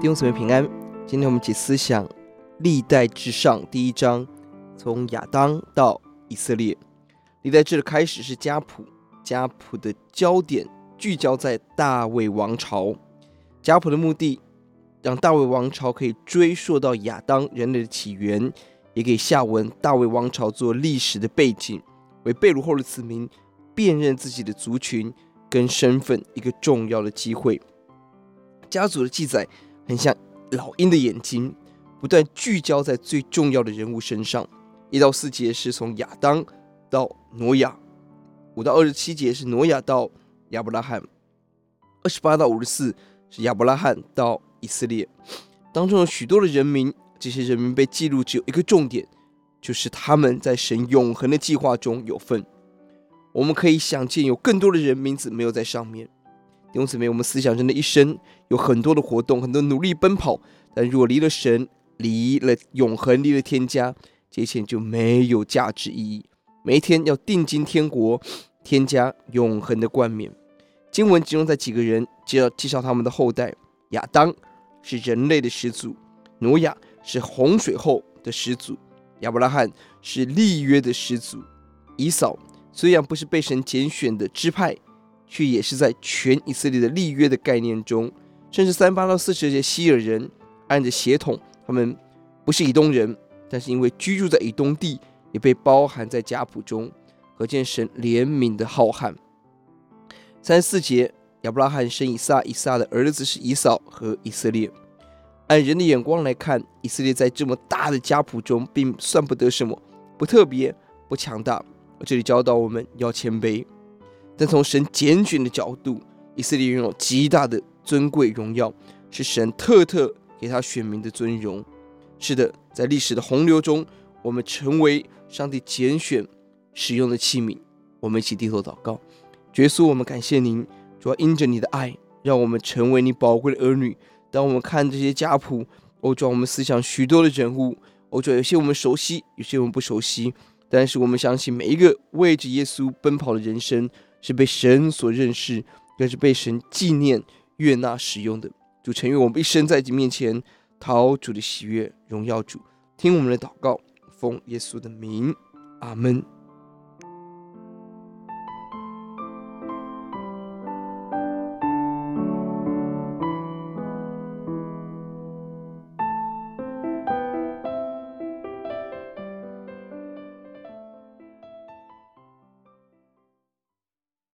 弟兄姊妹平安，今天我们一起思想历代至上第一章，从亚当到以色列。历代志的开始是家谱，家谱的焦点聚焦在大卫王朝。家谱的目的，让大卫王朝可以追溯到亚当人类的起源，也给下文大卫王朝做历史的背景，为被掳后的子民辨认自己的族群跟身份一个重要的机会。家族的记载。很像老鹰的眼睛，不断聚焦在最重要的人物身上。一到四节是从亚当到挪亚，五到二十七节是挪亚到亚伯拉罕，二十八到五十四是亚伯拉罕到以色列。当中有许多的人名，这些人名被记录只有一个重点，就是他们在神永恒的计划中有份。我们可以想见，有更多的人名字没有在上面。弟兄姊妹，我们思想人的一生有很多的活动，很多努力奔跑，但如果离了神，离了永恒，离了天家，这一切就没有价值意义。每一天要定睛天国、天家永恒的冠冕。经文集中在几个人，就要介绍他们的后代：亚当是人类的始祖，挪亚是洪水后的始祖，亚伯拉罕是立约的始祖，以扫虽然不是被神拣选的支派。却也是在全以色列的立约的概念中，甚至三八到四十节希尔人按着血统，他们不是以东人，但是因为居住在以东地，也被包含在家谱中，可见神怜悯的浩瀚。三十四节，亚伯拉罕生以撒，以撒的儿子是以扫和以色列。按人的眼光来看，以色列在这么大的家谱中，并算不得什么，不特别，不强大。这里教导我们要谦卑。但从神拣选的角度，以色列拥有极大的尊贵荣耀，是神特特给他选民的尊荣。是的，在历史的洪流中，我们成为上帝拣选使用的器皿。我们一起低头祷告，耶稣，我们感谢您，主要因着你的爱，让我们成为你宝贵的儿女。当我们看这些家谱，哦，主，我们思想许多的人物，哦，主，有些我们熟悉，有些我们不熟悉，但是我们相信每一个为着耶稣奔跑的人生。是被神所认识，更是被神纪念、悦纳、使用的。主，诚愿我们一生在你面前讨主的喜悦，荣耀主。听我们的祷告，奉耶稣的名，阿门。